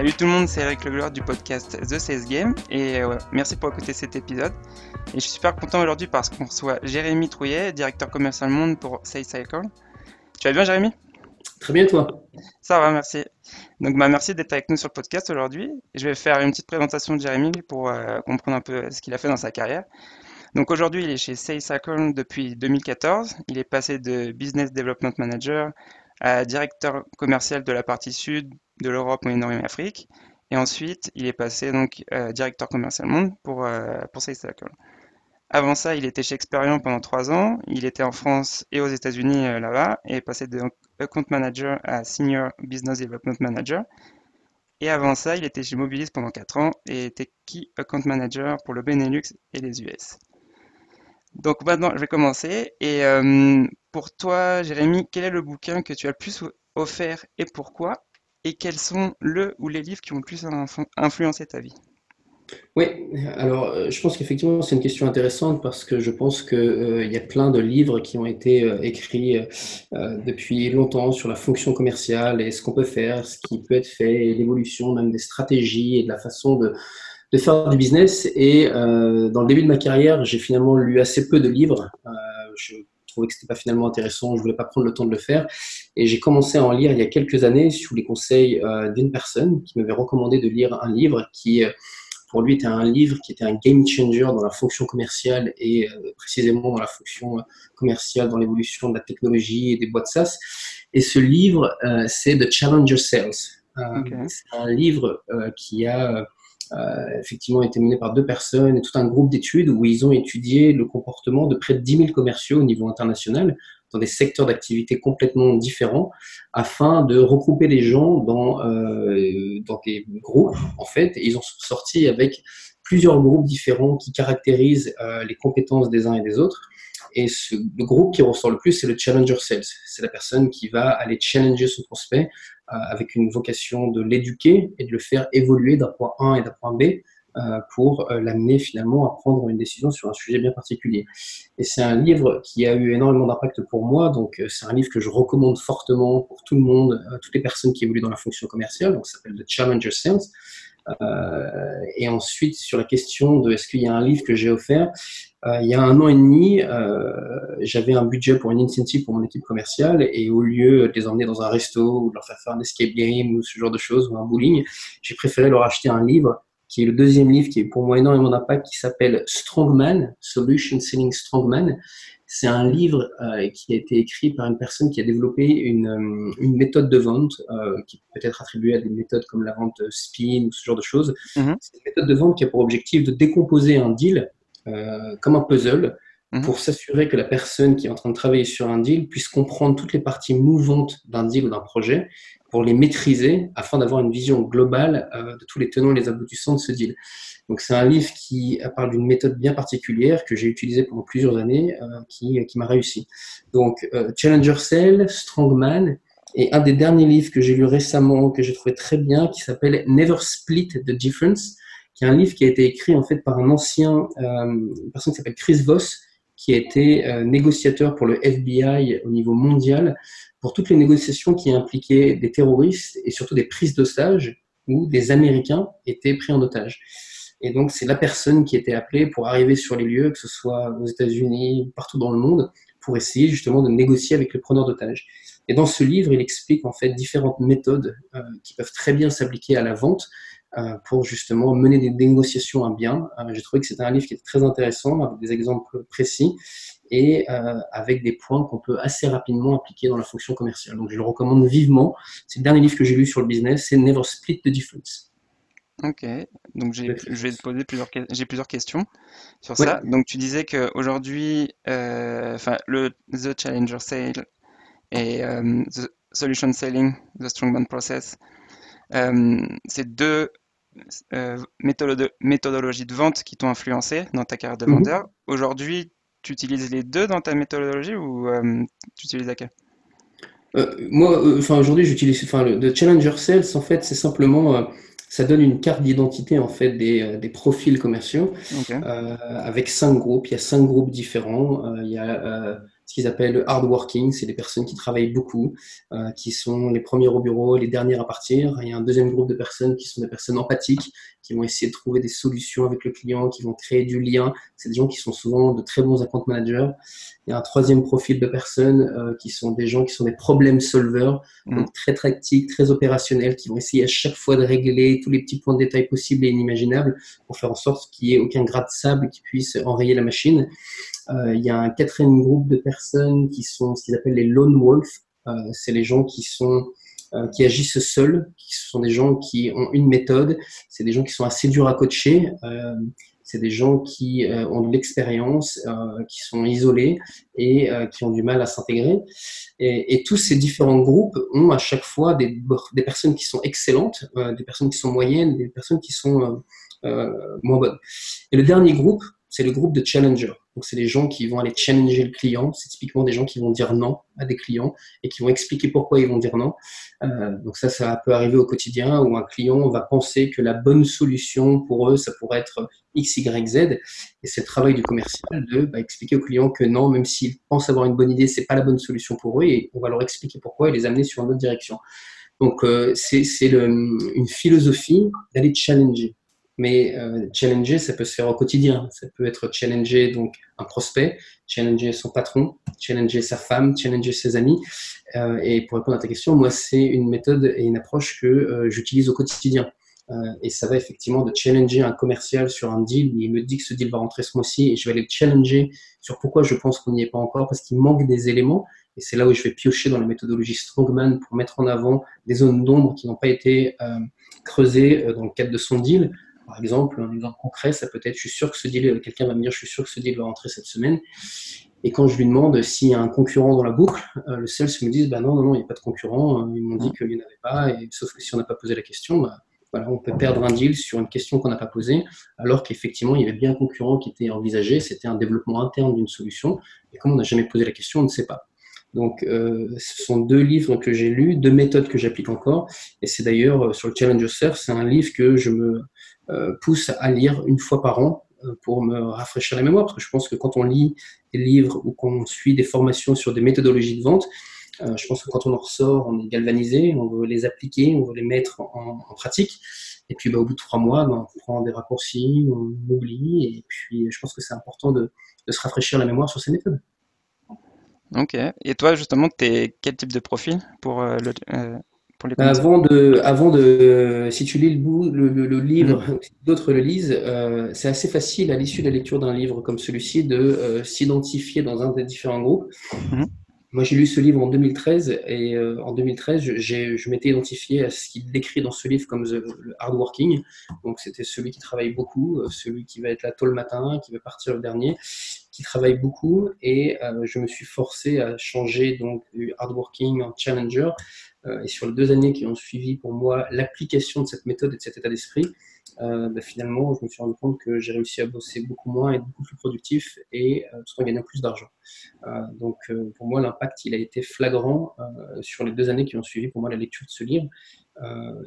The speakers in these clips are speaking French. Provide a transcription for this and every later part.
Salut tout le monde, c'est Eric Legloire du podcast The Sales Game et euh, merci pour écouter cet épisode. Et je suis super content aujourd'hui parce qu'on reçoit Jérémy Trouillet, directeur commercial monde pour Sales Cycle. Tu vas bien Jérémy? Très bien toi? Ça va, merci. Donc bah, merci d'être avec nous sur le podcast aujourd'hui. Je vais faire une petite présentation de Jérémy pour euh, comprendre un peu ce qu'il a fait dans sa carrière. Donc aujourd'hui, il est chez Sales Cycle depuis 2014. Il est passé de Business Development Manager à directeur commercial de la partie sud de l'Europe, Moyen-Orient et Afrique. Et ensuite, il est passé donc euh, directeur commercial monde pour, euh, pour Avant ça, il était chez Experian pendant trois ans. Il était en France et aux États-Unis euh, là-bas et est passé de account manager à senior business development manager. Et avant ça, il était chez Mobilis pendant quatre ans et était key account manager pour le Benelux et les US. Donc maintenant, je vais commencer. Et euh, pour toi, Jérémy, quel est le bouquin que tu as le plus offert et pourquoi? Et quels sont le ou les livres qui ont le plus influencé ta vie? Oui, alors euh, je pense qu'effectivement c'est une question intéressante parce que je pense qu'il euh, y a plein de livres qui ont été euh, écrits depuis longtemps sur la fonction commerciale et ce qu'on peut faire, ce qui peut être fait, l'évolution même des stratégies et de la façon de, faire du business. Et dans le début de ma carrière, j'ai finalement lu assez peu de livres. Trouvais que c'était pas finalement intéressant, je voulais pas prendre le temps de le faire. Et j'ai commencé à en lire il y a quelques années sous les conseils euh, d'une personne qui m'avait recommandé de lire un livre qui, euh, pour lui, était un livre qui était un game changer dans la fonction commerciale et euh, précisément dans la fonction commerciale, dans l'évolution de la technologie et des boîtes SaaS. Et ce livre, c'est The Challenger Sales. C'est un livre qui a effectivement été mené par deux personnes et tout un groupe d'études où ils ont étudié le comportement de près de 10 000 commerciaux au niveau international dans des secteurs d'activité complètement différents afin de regrouper les gens dans, euh, dans des groupes en fait. Et ils ont sorti avec plusieurs groupes différents qui caractérisent euh, les compétences des uns et des autres et le groupe qui ressort le plus, c'est le challenger sales. C'est la personne qui va aller challenger son prospect euh, avec une vocation de l'éduquer et de le faire évoluer d'un point A et d'un point B euh, pour euh, l'amener finalement à prendre une décision sur un sujet bien particulier. Et c'est un livre qui a eu énormément d'impact pour moi, donc c'est un livre que je recommande fortement pour tout le monde, toutes les personnes qui évoluent dans la fonction commerciale, donc ça s'appelle The Challenger Sales. Euh, et ensuite, sur la question de est-ce qu'il y a un livre que j'ai offert, euh, il y a un an et demi, euh, j'avais un budget pour une incentive pour mon équipe commerciale et au lieu de les emmener dans un resto ou de leur faire faire un escape game ou ce genre de choses ou un bowling, j'ai préféré leur acheter un livre qui est le deuxième livre qui est pour moi énormément d'impact, qui s'appelle Strongman, Solution Selling Strongman. C'est un livre euh, qui a été écrit par une personne qui a développé une, euh, une méthode de vente euh, qui peut être attribuée à des méthodes comme la vente spin ou ce genre de choses. Mhm. C'est une méthode de vente qui a pour objectif de décomposer un deal comme un puzzle mhm. pour s'assurer que la personne qui est en train de travailler sur un deal puisse comprendre toutes les parties mouvantes d'un deal ou d'un projet pour les maîtriser afin d'avoir une vision globale euh, de tous les tenants et les aboutissants de ce deal. Donc c'est un livre qui parle d'une méthode bien particulière que j'ai utilisée pendant plusieurs années, euh, qui, qui m'a réussi. Donc euh, Challenger Cell, Strongman, et un des derniers livres que j'ai lu récemment, que j'ai trouvé très bien, qui s'appelle Never Split the Difference, qui est un livre qui a été écrit en fait par un ancien, une personne qui s'appelle Chris Voss, qui a été négociateur pour le FBI au niveau mondial pour toutes les négociations qui impliquaient des terroristes et surtout des prises d'otages où des Américains étaient pris en otage. Et donc, c'est la personne qui était appelée pour arriver sur les lieux, que ce soit aux États-Unis, partout dans le monde, pour essayer justement de négocier avec les preneurs d'otages. Et dans ce livre, il explique en fait différentes méthodes euh, qui peuvent très bien s'appliquer à la vente euh, pour justement mener des négociations à bien. Euh, j'ai trouvé que c'était un livre qui était très intéressant, avec des exemples précis et euh, avec des points qu'on peut assez rapidement appliquer dans la fonction commerciale. Donc je le recommande vivement. C'est le dernier livre que j'ai lu sur le business, c'est Never Split the Difference. Ok, donc je vais te poser plusieurs, j'ai plusieurs questions sur ça. Donc tu disais qu'aujourd'hui, euh, le The Challenger Sale et euh, The Solution Selling, The Strongman Process, euh, c'est deux méthodologies de vente qui t'ont influencé dans ta carrière de mhm. vendeur. Aujourd'hui, tu utilises les deux dans ta méthodologie ou euh, tu utilises laquelle? Euh, Moi, euh, enfin aujourd'hui, j'utilise, enfin le, Challenger Sales, en fait, c'est simplement, ça donne une carte d'identité en fait des, des profils commerciaux avec cinq groupes. Il y a cinq groupes différents. il y a ce qu'ils appellent hard working, c'est des personnes qui travaillent beaucoup, euh, qui sont les premières au bureau, les dernières à partir. Il y a un deuxième groupe de personnes qui sont des personnes empathiques, qui vont essayer de trouver des solutions avec le client, qui vont créer du lien. C'est des gens qui sont souvent de très bons account managers. Il y a un troisième profil de personnes euh, qui sont des gens qui sont des problem solvers, mmh. donc très pratiques, très opérationnels, qui vont essayer à chaque fois de régler tous les petits points de détail possibles et inimaginables pour faire en sorte qu'il n'y ait aucun gras de sable qui puisse enrayer la machine. Euh, il y a un quatrième groupe de personnes qui sont ce qu'ils appellent les lone wolves. Euh, c'est les gens qui sont qui agissent seuls, qui sont des gens qui ont une méthode, c'est des gens qui sont assez durs à coacher, c'est des gens qui ont de l'expérience, qui sont isolés et qui ont du mal à s'intégrer. Et, et, tous ces différents groupes ont à chaque fois des, des personnes qui sont excellentes, des personnes qui sont moyennes, des personnes qui sont moins bonnes. Et le dernier groupe, c'est le groupe de challengers. Donc, c'est les gens qui vont aller challenger le client. C'est typiquement des gens qui vont dire non à des clients et qui vont expliquer pourquoi ils vont dire non. Euh, donc, ça, ça peut arriver au quotidien où un client va penser que la bonne solution pour eux, ça pourrait être X, Y, Z. Et c'est le travail du commercial de bah, expliquer au client que non, même s'ils pensent avoir une bonne idée, c'est pas la bonne solution pour eux et on va leur expliquer pourquoi et les amener sur une autre direction. Donc, euh, c'est une philosophie d'aller challenger. Mais euh, challenger, ça peut se faire au quotidien. Ça peut être challenger donc un prospect, challenger son patron, challenger sa femme, challenger ses amis. Euh, et pour répondre à ta question, moi, c'est une méthode et une approche que euh, j'utilise au quotidien. et ça va effectivement de challenger un commercial sur un deal il me dit que ce deal va rentrer ce mois-ci et je vais aller le challenger sur pourquoi je pense qu'on n'y est pas encore parce qu'il manque des éléments. Et c'est là où je vais piocher dans la méthodologie Strongman pour mettre en avant des zones d'ombre qui n'ont pas été creusées dans le cadre de son deal par exemple, un exemple concret, ça peut être, je suis sûr que ce deal, quelqu'un va me dire, je suis sûr que ce deal va rentrer cette semaine. Et quand je lui demande s'il y a un concurrent dans la boucle, euh, le sales me dit, bah non, non, non, il n'y a pas de concurrent. Euh, ils m'ont dit qu'il n'y en avait pas. Et, sauf que si on n'a pas posé la question, bah, voilà, on peut perdre un deal sur une question qu'on n'a pas posée, alors qu'effectivement, il y avait bien un concurrent qui était envisagé. C'était un développement interne d'une solution. Et comme on n'a jamais posé la question, on ne sait pas. Donc, euh, ce sont deux livres que j'ai lus, deux méthodes que j'applique encore. Et c'est d'ailleurs sur le Challenge Surf, c'est un livre que je me euh, pousse à lire une fois par an euh, pour me rafraîchir la mémoire, parce que je pense que quand on lit des livres ou qu'on suit des formations sur des méthodologies de vente, euh, je pense que quand on en ressort, on est galvanisé, on veut les appliquer, on veut les mettre en, pratique. Et puis, bah, au bout de trois mois, bah, on prend des raccourcis, on oublie. Et puis, je pense que c'est important de, se rafraîchir la mémoire sur ces méthodes. Ok. Et toi, justement, quel type de profil pour le, avant de, avant de, si tu lis le, le, livre, si d'autres le lisent, euh, c'est assez facile à l'issue de la lecture d'un livre comme celui-ci de euh, s'identifier dans un des différents groupes. Mm. Moi, j'ai lu ce livre en 2013 et euh, en 2013, je, je m'étais identifié à ce qu'il décrit dans ce livre comme the, le hardworking. Donc, c'était celui qui travaille beaucoup, celui qui va être là tôt le matin, qui va partir le dernier, qui travaille beaucoup. Et je me suis forcé à changer donc du hardworking en challenger et sur les deux années qui ont suivi pour moi l'application de cette méthode et de cet état d'esprit, euh, bah, finalement, je me suis rendu compte que j'ai réussi à bosser beaucoup moins et beaucoup plus productif et euh, tout en gagnant plus d'argent. donc, pour moi, l'impact, il a été flagrant sur les deux années qui ont suivi pour moi la lecture de ce livre.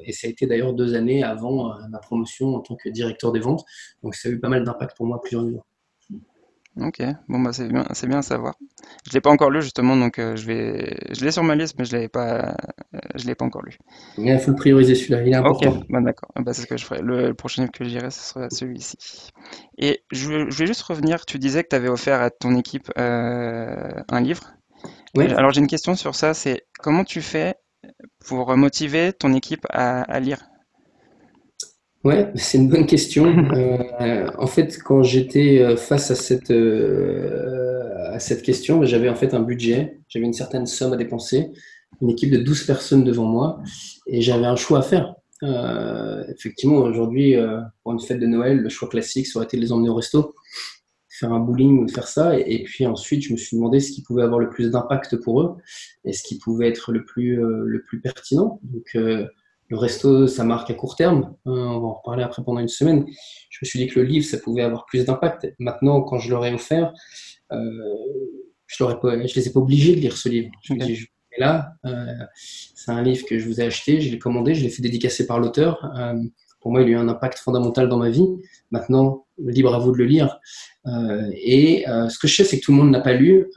et ça a été d'ailleurs deux années avant ma promotion en tant que directeur des ventes. Donc, ça a eu pas mal d'impact pour moi plusieurs niveaux. Ok, bon bah c'est bien, c'est bien à savoir. Je l'ai pas encore lu justement, donc euh, je vais, je l'ai sur ma liste, mais je l'avais pas, euh, je l'ai pas encore lu. Il faut le prioriser celui-là, il est important. Ok, bah d'accord, bah, c'est ce que je ferai. Le, prochain livre que j'irai, ce sera celui-ci. Et je, je, vais juste revenir. Tu disais que tu avais offert à ton équipe euh, un livre. Oui. Alors j'ai une question sur ça. C'est comment tu fais pour motiver ton équipe à, à lire? Ouais, c'est une bonne question. Euh, en fait, quand j'étais euh, face à cette, euh, à cette question, j'avais en fait un budget, j'avais une certaine somme à dépenser, une équipe de 12 personnes devant moi, et j'avais un choix à faire. effectivement, aujourd'hui, pour une fête de Noël, le choix classique, ça aurait été de les emmener au resto, faire un bowling ou faire ça. Et, et, puis ensuite, je me suis demandé ce qui pouvait avoir le plus d'impact pour eux et ce qui pouvait être le plus, le plus pertinent. Donc, le resto, ça marque à court terme. Hein, on va en reparler après pendant une semaine. Je me suis dit que le livre, ça pouvait avoir plus d'impact. Maintenant, quand je l'aurais offert, euh, je ne les ai pas obligés de lire ce livre. Je me dit, là, euh, c'est un livre que je vous ai acheté, je l'ai commandé, je l'ai fait dédicacer par l'auteur. Euh, pour moi, il a eu un impact fondamental dans ma vie. Maintenant, libre à vous de le lire. et ce que je sais, c'est que tout le monde n'a pas lu,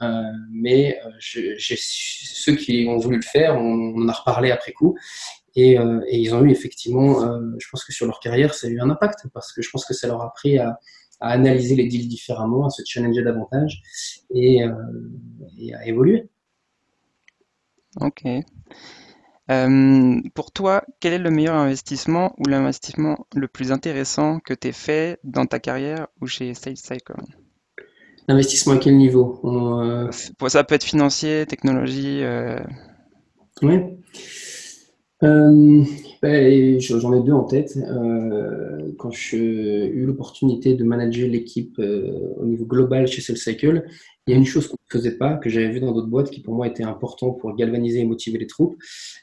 mais ceux qui ont voulu le faire, on, en a reparlé après coup. Et, et, ils ont eu effectivement, je pense que sur leur carrière, ça a eu un impact parce que je pense que ça leur a appris à, à analyser les deals différemment, à se challenger davantage et, euh, et à évoluer. Ok. Euh, pour toi, quel est le meilleur investissement ou l'investissement le plus intéressant que tu aies fait dans ta carrière ou chez Sales Cycle? L'investissement à quel niveau? Euh, Ça peut être financier, technologie. Oui. Euh, ben, J'en ai deux en tête. Euh, quand j'ai eu l'opportunité de manager l'équipe euh, au niveau global chez Cycle, il y a une chose qu'on ne faisait pas, que j'avais vu dans d'autres boîtes, qui pour moi était important pour galvaniser et motiver les troupes,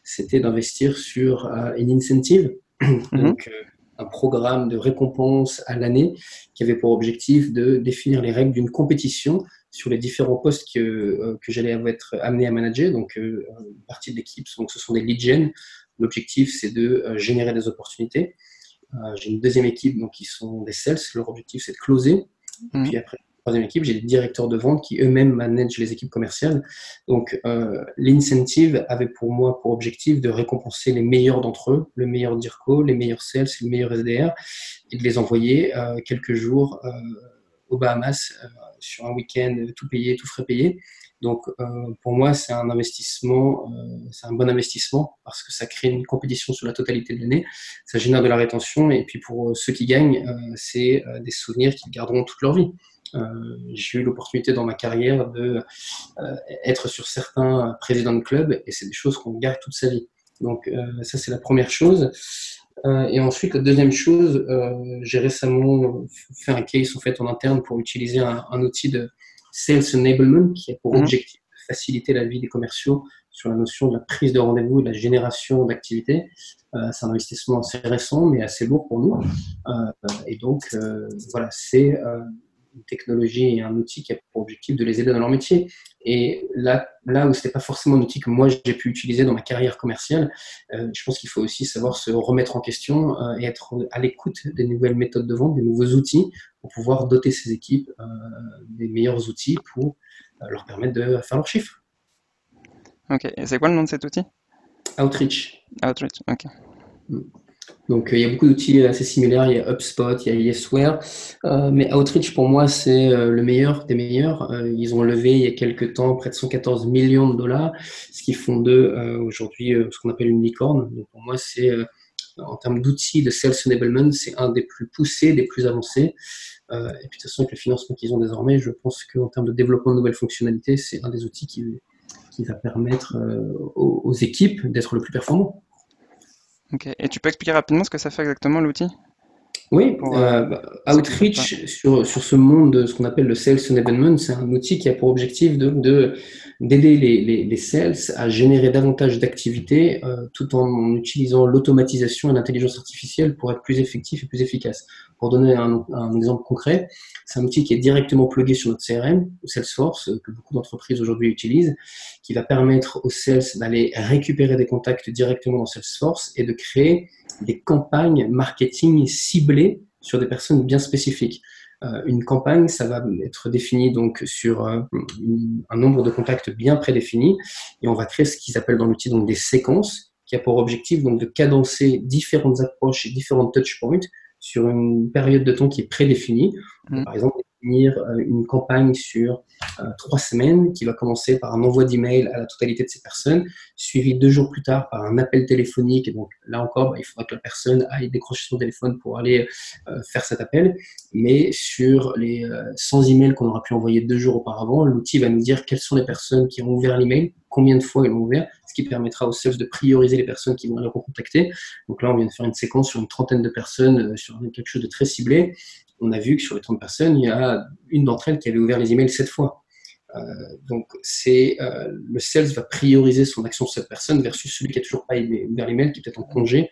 c'était d'investir sur une incentive, mhm. donc un programme de récompense à l'année qui avait pour objectif de définir les règles d'une compétition sur les différents postes que, que j'allais être amené à manager. Donc, une partie de l'équipe, donc ce sont des lead gen, L'objectif, c'est de euh, générer des opportunités. Euh, j'ai une deuxième équipe donc, qui sont des sales. Leur objectif, c'est de closer. Mhm. Puis après, troisième équipe, j'ai des directeurs de vente qui eux-mêmes managent les équipes commerciales. Donc, euh, l'incentive avait pour moi pour objectif de récompenser les meilleurs d'entre eux, le meilleur DIRCO, les meilleurs sales, le meilleur SDR, et de les envoyer quelques jours aux Bahamas sur un week-end tout payé, tout frais payé. Donc, euh, pour moi, c'est un investissement, euh, c'est un bon investissement parce que ça crée une compétition sur la totalité de l'année, ça génère de la rétention et puis pour euh, ceux qui gagnent, c'est des souvenirs qu'ils garderont toute leur vie. j'ai eu l'opportunité dans ma carrière de être sur certains présidents de club et c'est des choses qu'on garde toute sa vie. Donc ça c'est la première chose. et ensuite la deuxième chose, j'ai récemment fait un case en fait en interne pour utiliser un outil de Sales Enablement, qui a pour mhm. objectif de faciliter la vie des commerciaux sur la notion de la prise de rendez-vous et de la génération d'activités. Euh, c'est un investissement assez récent, mais assez lourd pour nous. Euh, et donc, euh, voilà, c'est une technologie et un outil qui a pour objectif de les aider dans leur métier. Et là, là où ce n'était pas forcément un outil que moi j'ai pu utiliser dans ma carrière commerciale, je pense qu'il faut aussi savoir se remettre en question et être à l'écoute des nouvelles méthodes de vente, des nouveaux outils pour pouvoir doter ces équipes euh, des meilleurs outils pour euh, leur permettre de faire leurs chiffres. Ok, et c'est quoi le nom de cet outil? Outreach. Outreach, ok. Mm. Donc euh, il y a beaucoup d'outils assez similaires, il y a HubSpot, il y a Yesware, mais Outreach pour moi c'est le meilleur des meilleurs. ils ont levé il y a quelques temps près de 114 millions de dollars, ce qui font d'eux aujourd'hui ce qu'on appelle une licorne. Donc pour moi c'est en termes d'outils de sales enablement, c'est un des plus poussés, des plus avancés. Euh, et puis de toute façon, avec le financement qu'ils ont désormais, je pense qu'en termes de développement de nouvelles fonctionnalités, c'est un des outils qui, va permettre euh, aux, équipes d'être le plus performants. Ok. Et tu peux expliquer rapidement ce que ça fait exactement l'outil? Oui, euh, bah, Outreach sur, sur ce monde de ce qu'on appelle le Sales Enablement, c'est un outil qui a pour objectif de, de d'aider les, les, sales à générer davantage d'activités euh, tout en utilisant l'automatisation et l'intelligence artificielle pour être plus effectif et plus efficace. Pour donner un, exemple concret, c'est un outil qui est directement plugué sur notre CRM, Salesforce, que beaucoup d'entreprises aujourd'hui utilisent, qui va permettre aux sales d'aller récupérer des contacts directement dans Salesforce et de créer des campagnes marketing ciblées sur des personnes bien spécifiques. Euh, une campagne, ça va être défini donc sur euh, un nombre de contacts bien prédéfinis et on va créer ce qu'ils appellent dans l'outil donc des séquences qui a pour objectif donc de cadencer différentes approches et différentes touchpoints sur une période de temps qui est prédéfinie. Mmh. Par exemple, euh, une campagne sur euh, trois semaines qui va commencer par un envoi d'email à la totalité de ces personnes, suivi deux jours plus tard par un appel téléphonique. Donc là encore, bah, il faudra que la personne aille décrocher son téléphone pour aller euh, faire cet appel. Mais sur les 100 emails qu'on aura pu envoyer deux jours auparavant, l'outil va nous dire quelles sont les personnes qui ont ouvert l'email, combien de fois ils l'ont ouvert, ce qui permettra aux sales de prioriser les personnes qui vont les recontacter. Donc là, on vient de faire une séquence sur une trentaine de personnes, sur quelque chose de très ciblé on a vu que sur les 30 personnes, il y a une d'entre elles qui avait ouvert les emails sept fois. Euh, donc, c'est euh, le sales va prioriser son action sur cette personne versus celui qui n'a toujours pas ouvert l'email, qui est peut-être en congé.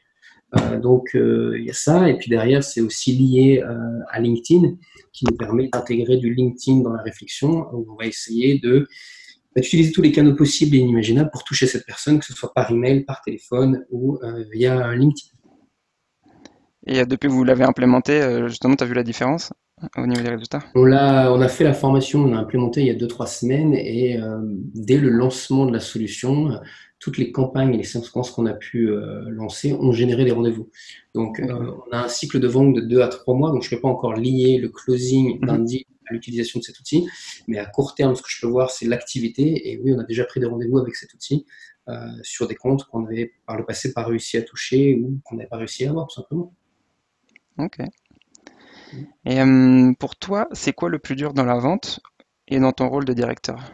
Euh, donc, il y a ça. Et puis derrière, c'est aussi lié à LinkedIn, qui nous permet d'intégrer du LinkedIn dans la réflexion, on va essayer de d'utiliser tous les canaux possibles et inimaginables pour toucher cette personne, que ce soit par email, par téléphone ou via LinkedIn. Et euh, depuis que vous l'avez implémenté, euh, justement, tu as vu la différence au niveau des résultats? On l'a, on a fait la formation, on a implémenté il y a deux, trois semaines et euh, dès le lancement de la solution, toutes les campagnes et les séquences qu'on a pu euh, lancer ont généré des rendez-vous. Donc, euh, on a un cycle de vente de deux à trois mois, donc je ne peux pas encore lier le closing d'un Mhm. deal à l'utilisation de cet outil, mais à court terme, ce que je peux voir, c'est l'activité. Et oui, on a déjà pris des rendez-vous avec cet outil euh, sur des comptes qu'on avait par le passé pas réussi à toucher ou qu'on n'avait pas réussi à avoir, tout simplement. Ok. Et euh, pour toi, c'est quoi le plus dur dans la vente et dans ton rôle de directeur?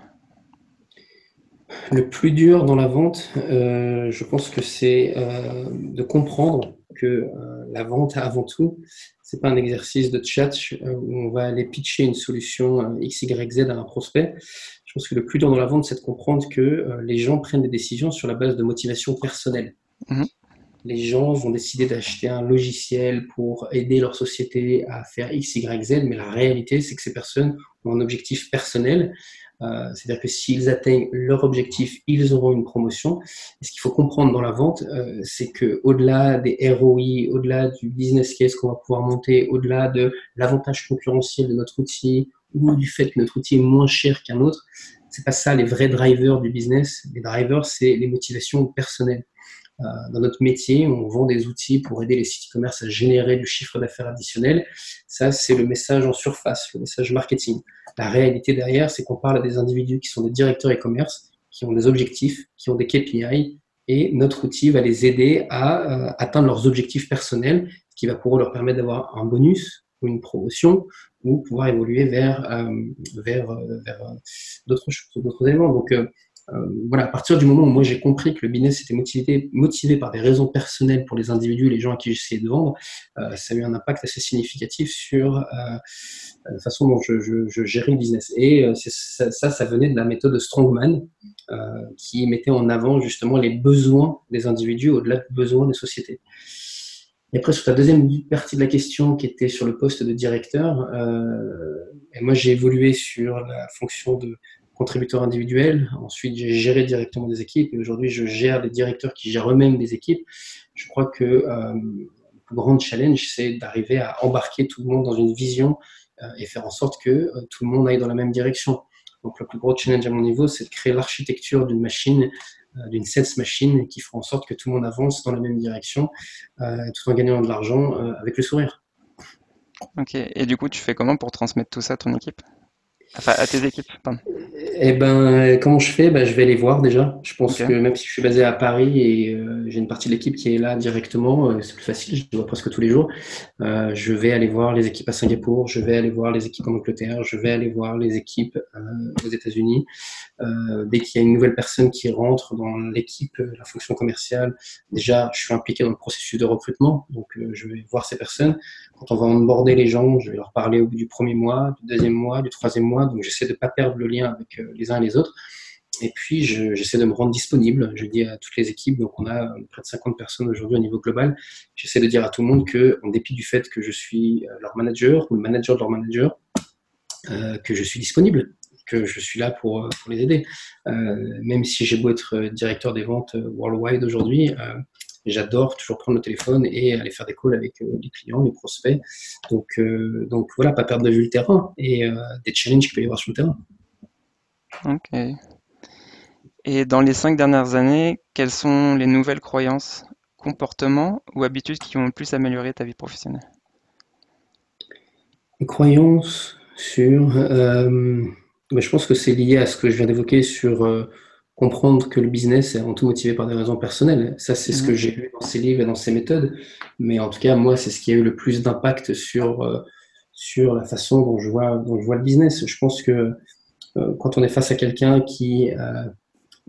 Le plus dur dans la vente, euh, je pense que c'est euh, de comprendre que euh, la vente, avant tout, c'est pas un exercice de chat où on va aller pitcher une solution X, Y, Z à un prospect. Je pense que le plus dur dans la vente, c'est de comprendre que les gens prennent des décisions sur la base de motivation personnelle. Mhm. Les gens vont décider d'acheter un logiciel pour aider leur société à faire X, Y, Z, mais la réalité, c'est que ces personnes ont un objectif personnel euh, C'est-à-dire que s'ils atteignent leur objectif, ils auront une promotion. Et ce qu'il faut comprendre dans la vente, euh, c'est que au-delà des ROI, au-delà du business case qu'on va pouvoir monter, au-delà de l'avantage concurrentiel de notre outil ou du fait que notre outil est moins cher qu'un autre, c'est pas ça les vrais drivers du business. Les drivers, c'est les motivations personnelles. Euh, dans notre métier, on vend des outils pour aider les sites e-commerce à générer du chiffre d'affaires additionnel. Ça, c'est le message en surface, le message marketing. La réalité derrière, c'est qu'on parle à des individus qui sont des directeurs e-commerce, qui ont des objectifs, qui ont des KPI, et notre outil va les aider à euh, atteindre leurs objectifs personnels, ce qui va pour eux leur permettre d'avoir un bonus ou une promotion, ou pouvoir évoluer vers, euh, vers, euh, vers euh, d'autres éléments. Donc, euh, voilà, à partir du moment où moi j'ai compris que le business était motivé, motivé par des raisons personnelles pour les individus, les gens à qui j'essayais de vendre, euh, ça a eu un impact assez significatif sur euh, la façon dont je, je, je, gérais le business. Et euh, ça, ça, ça, venait de la méthode Strongman, euh, qui mettait en avant justement les besoins des individus au-delà des besoins des sociétés. Et après, sur ta deuxième partie de la question, qui était sur le poste de directeur, euh, et moi j'ai évolué sur la fonction de contributeur individuel. Ensuite, j'ai géré directement des équipes et aujourd'hui, je gère des directeurs qui gèrent eux-mêmes des équipes. Je crois que euh, le plus grand challenge, c'est d'arriver à embarquer tout le monde dans une vision euh, et faire en sorte que euh, tout le monde aille dans la même direction. Donc, le plus gros challenge à mon niveau, c'est de créer l'architecture d'une machine, d'une sales machine qui fera en sorte que tout le monde avance dans la même direction tout en gagnant de l'argent avec le sourire. Ok, et du coup, tu fais comment pour transmettre tout ça à ton équipe? Enfin, à tes équipes, pardon. Eh ben, comment je fais? Ben, Je vais les voir déjà. Je pense okay. que même si je suis basé à Paris et euh, j'ai une partie de l'équipe qui est là directement, euh, c'est plus facile, je les vois presque tous les jours. Euh, je vais aller voir les équipes à Singapour, je vais aller voir les équipes en Angleterre, je vais aller voir les équipes euh, aux États-Unis. Euh, dès qu'il y a une nouvelle personne qui rentre dans l'équipe, la fonction commerciale, déjà, je suis impliqué dans le processus de recrutement, donc euh, je vais voir ces personnes. Quand on va onboarder les gens, je vais leur parler au bout du premier mois, du deuxième mois, du troisième mois, donc j'essaie de ne pas perdre le lien avec euh, les uns et les autres. Et puis, j'essaie de me rendre disponible. Je dis à toutes les équipes, donc on a près de 50 personnes aujourd'hui au niveau global. J'essaie de dire à tout le monde que, en dépit du fait que je suis leur manager ou le manager de leur manager, euh, que je suis disponible, que je suis là pour, les aider. Euh, même si j'ai beau être directeur des ventes worldwide aujourd'hui, euh, j'adore toujours prendre le téléphone et aller faire des calls avec les clients, les prospects. Donc, donc voilà, pas perdre de vue le terrain et des challenges qu'il peut y avoir sur le terrain. Ok. Et dans les cinq dernières années, quelles sont les nouvelles croyances, comportements ou habitudes qui ont le plus amélioré ta vie professionnelle? Les croyances sur... Euh, mais je pense que c'est lié à ce que je viens d'évoquer sur euh, comprendre que le business est avant tout motivé par des raisons personnelles. Ça, c'est mmh. ce que j'ai lu dans ces livres et dans ces méthodes. Mais en tout cas, moi, c'est ce qui a eu le plus d'impact sur, euh, sur la façon dont je, vois, dont je vois le business. Je pense que quand on est face à quelqu'un qui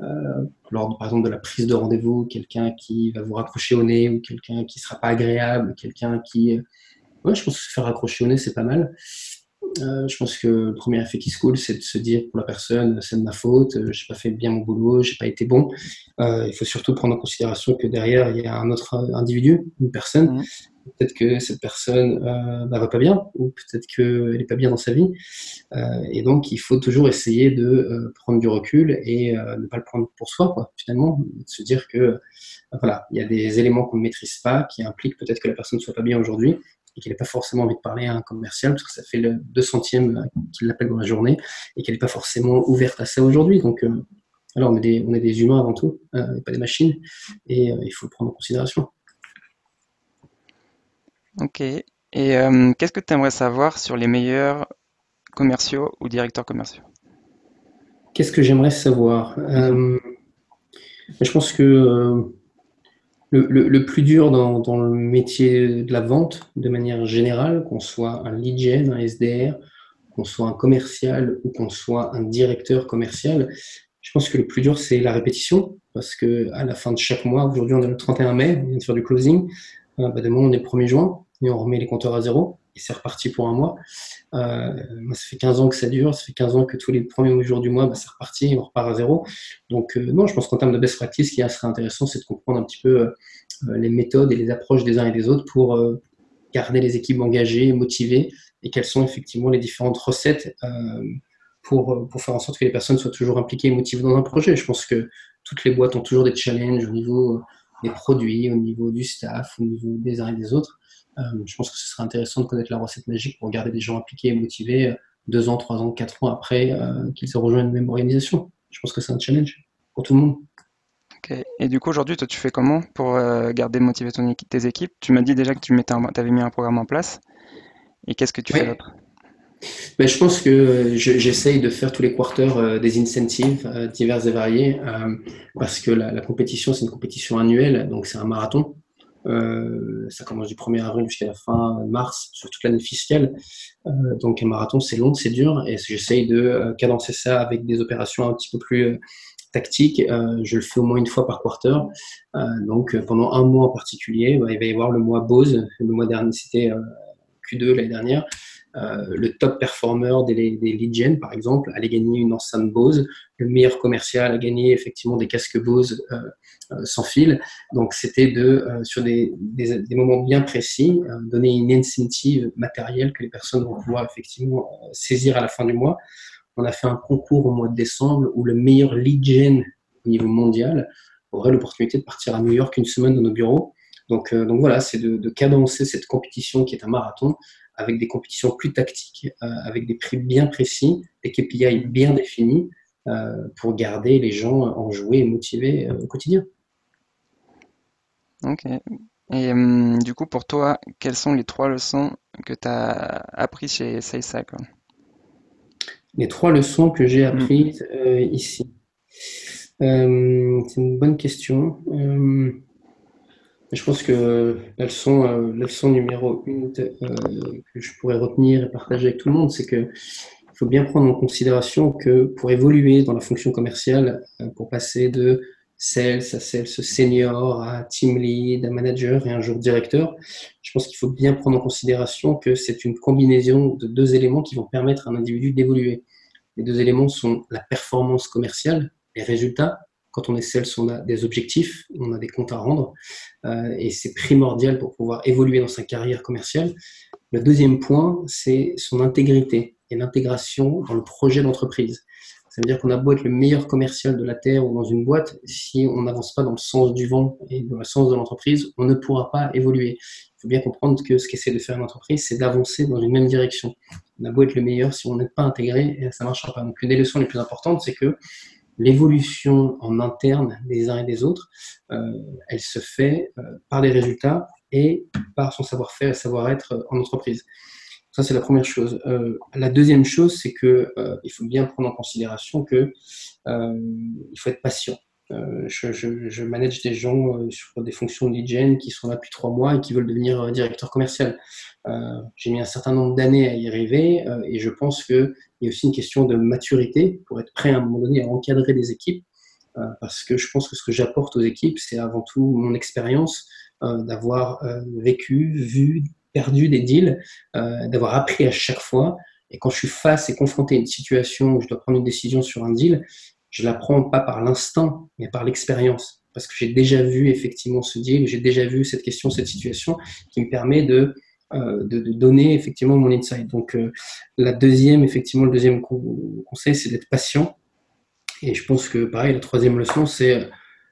euh, lors, par exemple, de la prise de rendez-vous, quelqu'un qui va vous raccrocher au nez ou quelqu'un qui sera pas agréable, quelqu'un qui... Ouais, je pense que se faire raccrocher au nez, c'est pas mal. Euh, je pense que le premier effet qui se coule, c'est de se dire pour la personne, c'est de ma faute, j'ai pas fait bien mon boulot, j'ai pas été bon. Euh, il faut surtout prendre en considération que derrière, il y a un autre individu, une personne. Mmh. peut-être que cette personne euh, bah, va pas bien, ou peut-être qu'elle n'est pas bien dans sa vie. Euh, et donc, il faut toujours essayer de euh, prendre du recul et ne pas le prendre pour soi, quoi, finalement. De se dire que, voilà, il y a des éléments qu'on ne maîtrise pas, qui impliquent peut-être que la personne ne soit pas bien aujourd'hui, et qu'elle n'ait pas forcément envie de parler à un commercial, parce que ça fait le 200 centième qu'il l'appelle dans la journée, et qu'elle n'est pas forcément ouverte à ça aujourd'hui. Donc, alors, on est, des, on est des humains avant tout, et pas des machines, et il faut le prendre en considération. Ok. Et euh, qu'est-ce que tu aimerais savoir sur les meilleurs commerciaux ou directeurs commerciaux? Qu'est-ce que j'aimerais savoir? Euh, je pense que euh, le, plus dur dans, le métier de la vente, de manière générale, qu'on soit un lead gen, un SDR, qu'on soit un commercial ou qu'on soit un directeur commercial, je pense que le plus dur, c'est la répétition, parce que à la fin de chaque mois, aujourd'hui on est le 31 mai, on vient de faire du closing, bah, demain on est le 1er juin, et on remet les compteurs à zéro, c'est reparti pour un mois. Euh, ça fait 15 ans que ça dure, ça fait 15 ans que tous les premiers jours du mois, bah, c'est reparti, on repart à zéro. Donc, euh, non, je pense qu'en termes de best practice, ce qui serait intéressant, c'est de comprendre un petit peu euh, les méthodes et les approches des uns et des autres pour garder les équipes engagées, motivées, et quelles sont effectivement les différentes recettes pour, pour faire en sorte que les personnes soient toujours impliquées et motivées dans un projet. Je pense que toutes les boîtes ont toujours des challenges au niveau des produits, au niveau du staff, au niveau des uns et des autres. Euh, je pense que ce serait intéressant de connaître la recette magique pour garder des gens impliqués et motivés euh, deux ans, trois ans, quatre ans après euh, qu'ils aient rejoint une même organisation. Je pense que c'est un challenge pour tout le monde. Et du coup, aujourd'hui, toi, tu fais comment pour garder motivé ton tes équipes? Tu m'as dit déjà que tu mettais avais mis un programme en place. Et qu'est-ce que tu fais d'autre? Ben, je pense que j'essaye de faire tous les quarters des incentives divers et variés parce que la compétition, c'est une compétition annuelle, donc c'est un marathon. Euh, ça commence du 1er avril jusqu'à la fin mars sur toute l'année fiscale. Euh, donc un marathon, c'est long, c'est dur, et j'essaye de euh, cadencer ça avec des opérations un petit peu plus tactiques. je le fais au moins une fois par quarter. donc pendant un mois en particulier, bah, il va y avoir le mois Bose. Le mois dernier, c'était Q2 l'année dernière. Euh, le top performer des, des lead gen, par exemple, allait gagner une enceinte Bose. Le meilleur commercial a gagné effectivement des casques Bose euh, euh, sans fil. Donc, c'était de, sur des, moments bien précis, donner une incentive matérielle que les personnes vont pouvoir effectivement saisir à la fin du mois. On a fait un concours au mois de décembre où le meilleur lead gen au niveau mondial aurait l'opportunité de partir à New York une semaine dans nos bureaux. Donc, voilà, c'est de, cadencer cette compétition qui est un marathon avec des compétitions plus tactiques, euh, avec des prix bien précis, des KPI bien définis euh, pour garder les gens enjoués et motivés euh, au quotidien. Ok. Et hum, du coup, pour toi, quelles sont les trois leçons que tu as apprises chez SalesCycle Les trois leçons que j'ai hum. apprises ici. c'est une bonne question. Je pense que la leçon, euh, la leçon numéro une euh, que je pourrais retenir et partager avec tout le monde, c'est que il faut bien prendre en considération que pour évoluer dans la fonction commerciale, euh, pour passer de sales à sales senior, à team lead, à manager et un jour directeur, je pense qu'il faut bien prendre en considération que c'est une combinaison de deux éléments qui vont permettre à un individu d'évoluer. Les deux éléments sont la performance commerciale, les résultats, quand on est sales, on a des objectifs, on a des comptes à rendre, euh, et c'est primordial pour pouvoir évoluer dans sa carrière commerciale. Le deuxième point, c'est son intégrité et l'intégration dans le projet d'entreprise. Ça veut dire qu'on a beau être le meilleur commercial de la Terre ou dans une boîte, si on n'avance pas dans le sens du vent et dans le sens de l'entreprise, on ne pourra pas évoluer. Il faut bien comprendre que ce qu'essaie de faire une entreprise, c'est d'avancer dans une même direction. On a beau être le meilleur, si on n'est pas intégré, ça ne marchera pas. Donc, une des leçons les plus importantes, c'est que l'évolution en interne des uns et des autres, euh, elle se fait euh, par les résultats et par son savoir-faire et savoir-être en entreprise. Ça, c'est la première chose. Euh, la deuxième chose, c'est que il faut bien prendre en considération que il faut être patient. Je, je, manage des gens sur des fonctions d'hygiène qui sont là depuis trois mois et qui veulent devenir directeur commercial. J'ai mis un certain nombre d'années à y arriver et je pense que il y a aussi une question de maturité pour être prêt à un moment donné à encadrer des équipes. Euh, parce que je pense que ce que j'apporte aux équipes, c'est avant tout mon expérience euh, d'avoir euh, vécu, vu, perdu des deals, d'avoir appris à chaque fois. Et quand je suis face et confronté à une situation où je dois prendre une décision sur un deal, je la prends pas par l'instinct, mais par l'expérience. parce que j'ai déjà vu effectivement ce deal, j'ai déjà vu cette question, cette situation qui me permet de, euh, de, donner effectivement mon insight. Donc euh, la deuxième, effectivement, le deuxième conseil, c'est d'être patient. Et je pense que pareil, la troisième leçon, c'est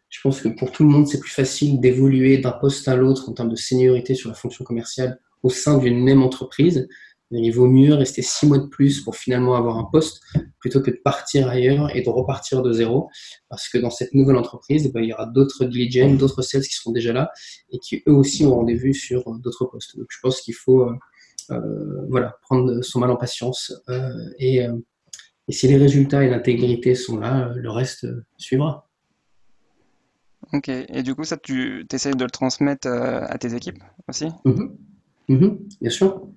je pense que pour tout le monde, c'est plus facile d'évoluer d'un poste à l'autre en termes de seniorité sur la fonction commerciale au sein d'une même entreprise il vaut mieux rester six mois de plus pour finalement avoir un poste plutôt que de partir ailleurs et de repartir de zéro. Parce que dans cette nouvelle entreprise, ben, il y aura d'autres diligents, d'autres sales qui seront déjà là et qui eux aussi ont rendez-vous sur euh, d'autres postes. Donc je pense qu'il faut euh, euh, voilà, prendre son mal en patience et, et, si les résultats et l'intégrité sont là, le reste suivra. Ok, et du coup, ça, tu essayes de le transmettre à tes équipes aussi? Mm-hmm. Mm-hmm. Bien sûr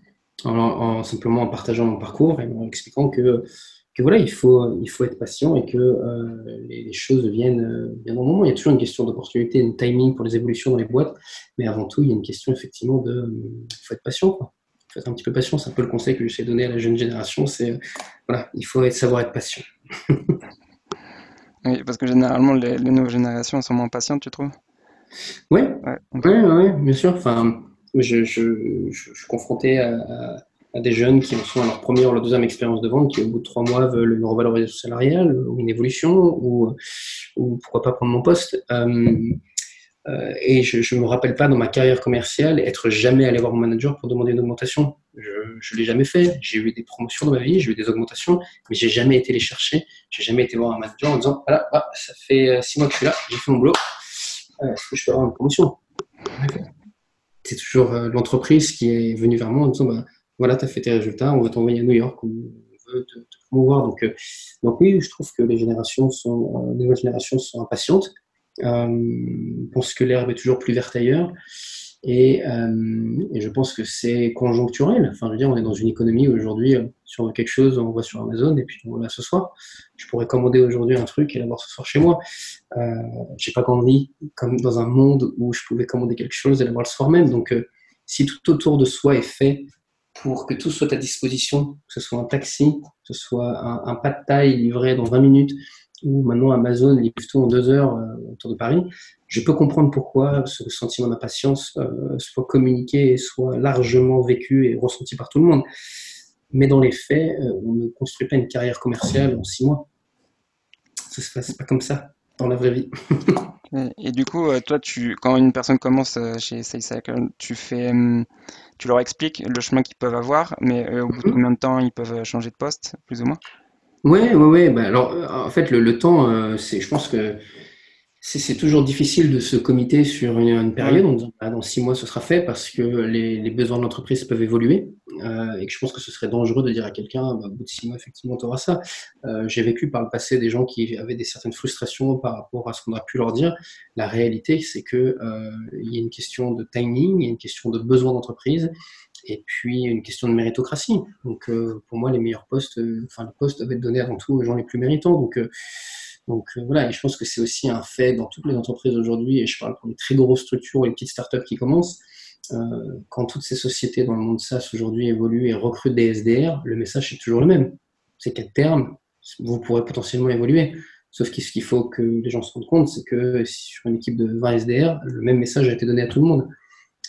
en, simplement en partageant mon parcours et en expliquant que, que voilà, il faut, il faut être patient et que euh, les, choses viennent, euh, bien au moment. Il y a toujours une question d'opportunité, de timing pour les évolutions dans les boîtes, mais avant tout, il y a une question effectivement de, il faut être patient. Quoi. Il faut être un petit peu patient. C'est un peu le conseil que j'essaie de donner à la jeune génération. C'est voilà, il faut être, savoir être patient. oui, parce que généralement, les, nouvelles générations sont moins patientes, tu trouves? Oui, ouais, ouais, ouais, bien sûr. Enfin, je, je, suis confronté à, des jeunes qui en sont à leur première ou leur deuxième expérience de vente, qui au bout de trois mois veulent une revalorisation salariale ou une évolution, ou, ou pourquoi pas prendre mon poste. Euh, euh, et je ne me rappelle pas dans ma carrière commerciale être jamais allé voir mon manager pour demander une augmentation. Je ne l'ai jamais fait. J'ai eu des promotions dans ma vie, j'ai eu des augmentations, mais j'ai jamais été les chercher. J'ai jamais été voir un manager en disant voilà, ah, ça fait euh, six mois que je suis là, j'ai fait mon boulot. Est-ce que je peux avoir une promotion? C'est toujours euh, l'entreprise qui est venue vers moi en disant bah, voilà, tu as fait tes résultats, on va t'envoyer à New York, on veut te, promouvoir. Donc, euh, donc, oui, je trouve que les générations sont, euh, les nouvelles générations sont impatientes, euh, pensent que l'herbe est toujours plus verte ailleurs. Et, euh, et, je pense que c'est conjoncturel. Enfin, je veux dire, on est dans une économie où aujourd'hui, euh, si on veut quelque chose, on va sur Amazon et puis on l'a ce soir. Je pourrais commander aujourd'hui un truc et l'avoir ce soir chez moi. Euh, j'ai pas grandi comme dans un monde où je pouvais commander quelque chose et l'avoir le soir même. Donc, euh, si tout autour de soi est fait pour que tout soit à disposition, que ce soit un taxi, que ce soit un, un pas de taille livré dans 20 minutes, ou maintenant Amazon livre tout en deux heures euh, autour de Paris, je peux comprendre pourquoi ce sentiment d'impatience euh, soit communiqué et soit largement vécu et ressenti par tout le monde. Mais dans les faits, euh, on ne construit pas une carrière commerciale en six mois. Ça se passe pas comme ça dans la vraie vie. et, du coup, toi, tu, quand une personne commence chez SayCycle, tu fais, tu leur expliques le chemin qu'ils peuvent avoir, mais au bout de mm-hmm. combien de temps ils peuvent changer de poste, plus ou moins? Ouais, ouais, ouais. Bah, alors, en fait, le, le temps, euh, c'est, je pense que c'est toujours difficile de se comiter sur une, période en disant bah, dans six mois ce sera fait parce que les, les besoins de l'entreprise peuvent évoluer euh, et que je pense que ce serait dangereux de dire à quelqu'un bah, au bout de six mois effectivement tu auras ça. Euh, J'ai vécu par le passé des gens qui avaient des certaines frustrations par rapport à ce qu'on a pu leur dire. La réalité c'est que euh, il y a une question de timing, il y a une question de besoin d'entreprise et puis une question de méritocratie. Donc euh, pour moi les meilleurs postes, euh, enfin les postes doivent être donnés avant tout aux gens les plus méritants. Donc donc euh, voilà, et je pense que c'est aussi un fait dans toutes les entreprises aujourd'hui, et je parle pour les très grosses structures et les petites startups qui commencent, quand toutes ces sociétés dans le monde SaaS aujourd'hui évoluent et recrutent des SDR, le message est toujours le même. C'est qu'à terme, vous pourrez potentiellement évoluer. Sauf qu'il faut que les gens se rendent compte, c'est que sur une équipe de 20 SDR, le même message a été donné à tout le monde.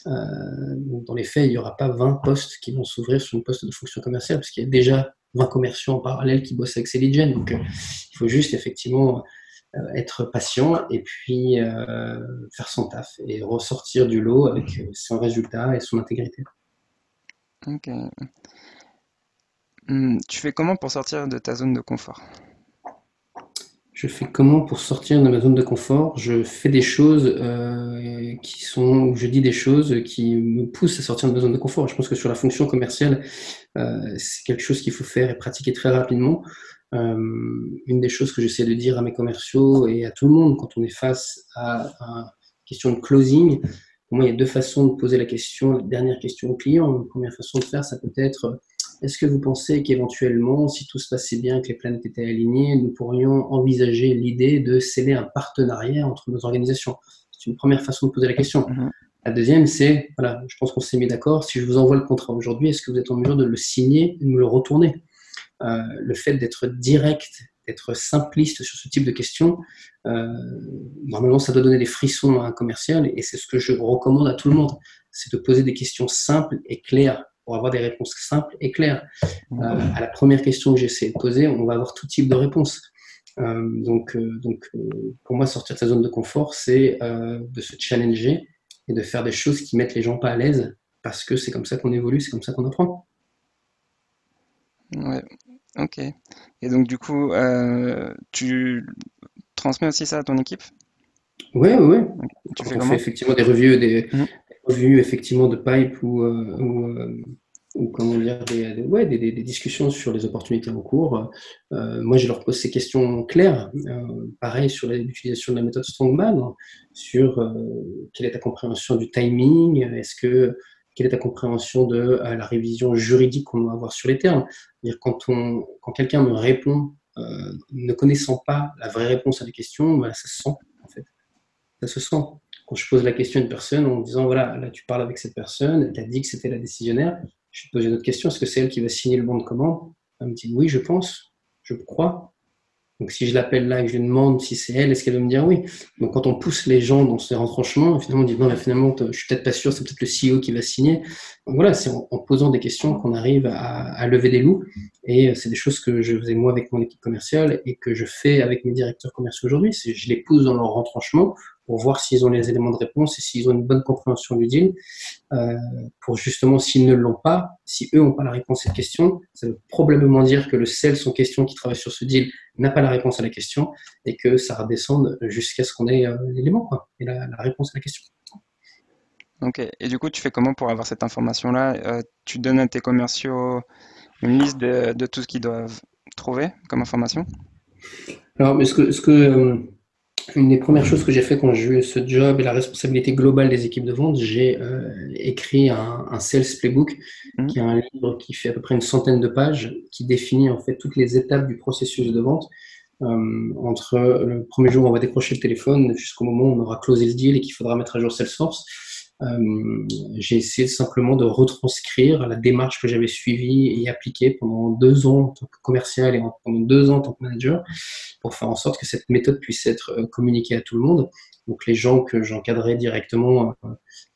Euh, dans les faits, il n'y aura pas 20 postes qui vont s'ouvrir sur une poste de fonction commerciale, parce qu'il y a déjà 20 commerciaux en parallèle qui bossent avec ces. Donc, euh, il faut juste effectivement euh, être patient et puis faire son taf et ressortir du lot avec son résultat et son intégrité. Ok. Hum, tu fais comment pour sortir de ta zone de confort? Je fais comment pour sortir de ma zone de confort? Je fais des choses euh, qui sont, je dis des choses qui me poussent à sortir de ma zone de confort. Je pense que sur la fonction commerciale, euh, c'est quelque chose qu'il faut faire et pratiquer très rapidement. Euh, une des choses que j'essaie de dire à mes commerciaux et à tout le monde quand on est face à, à une question de closing, pour moi, il y a deux façons de poser la question, la dernière question au client. La première façon de faire, ça peut être est-ce que vous pensez qu'éventuellement, si tout se passait bien, que les planètes étaient alignées, nous pourrions envisager l'idée de sceller un partenariat entre nos organisations? C'est une première façon de poser la question. Mm-hmm. La deuxième, c'est, voilà, je pense qu'on s'est mis d'accord, si je vous envoie le contrat aujourd'hui, est-ce que vous êtes en mesure de le signer et de me le retourner? Euh, Le fait d'être direct, être simpliste sur ce type de questions, normalement, ça doit donner des frissons à un commercial et c'est ce que je recommande à tout le monde. C'est de poser des questions simples et claires pour avoir des réponses simples et claires. à la première question que j'essaie de poser, on va avoir tout type de réponses. donc, donc pour moi, sortir de sa zone de confort, c'est de se challenger et de faire des choses qui mettent les gens pas à l'aise parce que c'est comme ça qu'on évolue, c'est comme ça qu'on apprend. Ouais, ok. Et donc, du coup, euh, tu transmets aussi ça à ton équipe? Oui, oui, oui. Tu fais on fait effectivement des revues, des Mhm. revues effectivement de pipe ou, euh, ou, euh, ou comment dire, des, ouais, des, des- discussions sur les opportunités en cours. Euh, moi, je leur pose ces questions claires. Euh, pareil sur l'utilisation de la méthode Strongman, sur euh, quelle est ta compréhension du timing, est-ce que quelle est ta compréhension de la révision juridique qu'on doit avoir sur les termes. C'est-à-dire quand quand quelqu'un me répond ne connaissant pas la vraie réponse à des questions, bah, ça se sent en fait. Ça se sent. Quand je pose la question à une personne en disant voilà, là tu parles avec cette personne, elle t'a dit que c'était la décisionnaire, je te pose une autre question, est-ce que c'est elle qui va signer le bon de commande? Elle me dit oui, je pense, je crois. Donc si je l'appelle là et que je lui demande si c'est elle, est-ce qu'elle va me dire oui? Donc quand on pousse les gens dans ces retranchements, finalement on dit non, mais finalement je suis peut-être pas sûr, c'est peut-être le CEO qui va signer. Donc voilà, c'est en, posant des questions qu'on arrive à, lever des loups. Et c'est des choses que je faisais moi avec mon équipe commerciale et que je fais avec mes directeurs commerciaux aujourd'hui. Je les pousse dans leur retranchement pour voir s'ils ont les éléments de réponse et s'ils ont une bonne compréhension du deal. Euh, pour justement, s'ils ne l'ont pas, si eux n'ont pas la réponse à cette question, ça veut probablement dire que le sales en question qui travaille sur ce deal n'a pas la réponse à la question et que ça redescende jusqu'à ce qu'on ait euh, l'élément quoi, et la, la réponse à la question. Ok. Et du coup, tu fais comment pour avoir cette information-là? Euh, tu donnes à tes commerciaux une liste de, de tout ce qu'ils doivent trouver comme information? Alors, mais ce que, ce que une des premières choses que j'ai fait quand j'ai eu ce job et la responsabilité globale des équipes de vente, j'ai euh, écrit un, un, sales playbook, Mhm. qui est un livre qui fait à peu près une centaine de pages, qui définit en fait toutes les étapes du processus de vente, euh, entre le premier jour où on va décrocher le téléphone jusqu'au moment où on aura closé le deal et qu'il faudra mettre à jour Salesforce. Euh, j'ai essayé simplement de retranscrire la démarche que j'avais suivie et appliquée pendant deux ans en tant que commercial et pendant deux ans en tant que manager pour faire en sorte que cette méthode puisse être euh, communiquée à tout le monde. Donc les gens que j'encadrais directement,